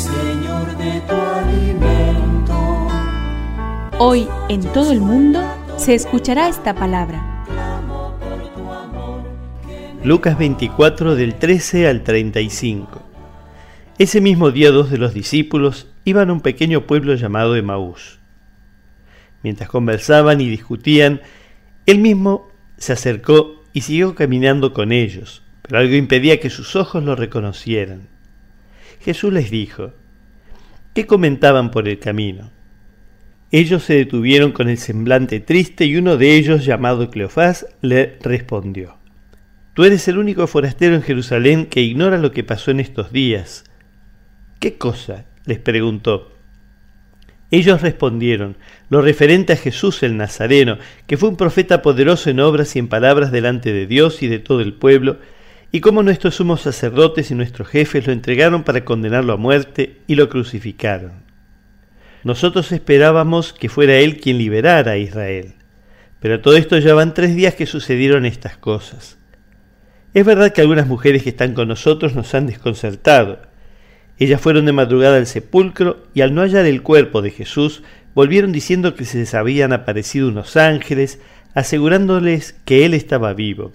Señor, de tu alimento. Hoy en todo el mundo se escuchará esta palabra. Lucas 24 del 13 al 35. Ese mismo día dos de los discípulos iban a un pequeño pueblo llamado Emaús. Mientras conversaban y discutían, él mismo se acercó y siguió caminando con ellos, pero algo impedía que sus ojos lo reconocieran. Jesús les dijo, ¿qué comentaban por el camino? Ellos se detuvieron con el semblante triste y uno de ellos, llamado Cleofás, le respondió, Tú eres el único forastero en Jerusalén que ignora lo que pasó en estos días. ¿Qué cosa? les preguntó. Ellos respondieron, lo referente a Jesús el Nazareno, que fue un profeta poderoso en obras y en palabras delante de Dios y de todo el pueblo, y cómo nuestros sumos sacerdotes y nuestros jefes lo entregaron para condenarlo a muerte y lo crucificaron. Nosotros esperábamos que fuera él quien liberara a Israel, pero todo esto ya van tres días que sucedieron estas cosas. Es verdad que algunas mujeres que están con nosotros nos han desconcertado, ellas fueron de madrugada al sepulcro y al no hallar el cuerpo de Jesús, volvieron diciendo que se les habían aparecido unos ángeles, asegurándoles que él estaba vivo.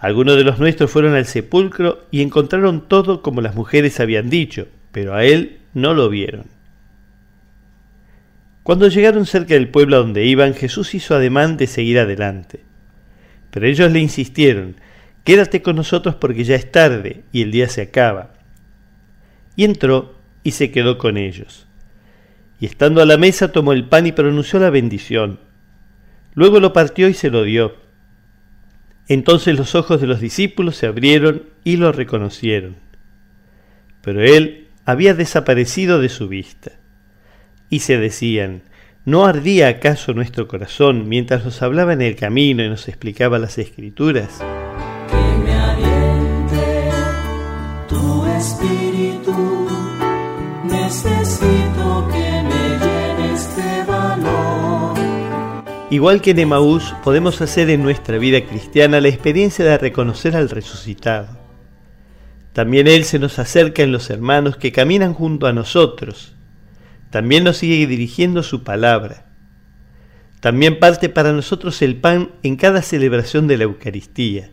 Algunos de los nuestros fueron al sepulcro y encontraron todo como las mujeres habían dicho, pero a él no lo vieron. Cuando llegaron cerca del pueblo a donde iban, Jesús hizo ademán de seguir adelante. Pero ellos le insistieron, Quédate con nosotros porque ya es tarde y el día se acaba y entró y se quedó con ellos. Y estando a la mesa tomó el pan y pronunció la bendición. Luego lo partió y se lo dio. Entonces los ojos de los discípulos se abrieron y lo reconocieron. Pero él había desaparecido de su vista. Y se decían, ¿no ardía acaso nuestro corazón mientras nos hablaba en el camino y nos explicaba las escrituras? Que me aliente tu espíritu. Necesito que Igual que en Emaús, podemos hacer en nuestra vida cristiana la experiencia de reconocer al resucitado. También Él se nos acerca en los hermanos que caminan junto a nosotros. También nos sigue dirigiendo su palabra. También parte para nosotros el pan en cada celebración de la Eucaristía.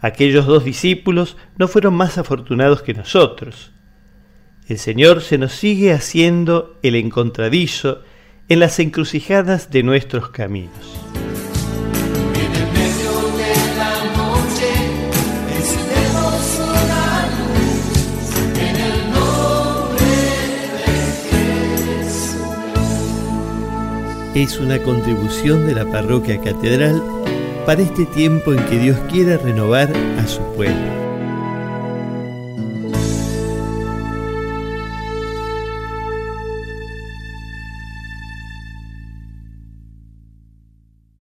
Aquellos dos discípulos no fueron más afortunados que nosotros. El Señor se nos sigue haciendo el encontradizo en las encrucijadas de nuestros caminos. Es una contribución de la parroquia catedral para este tiempo en que Dios quiere renovar a su pueblo.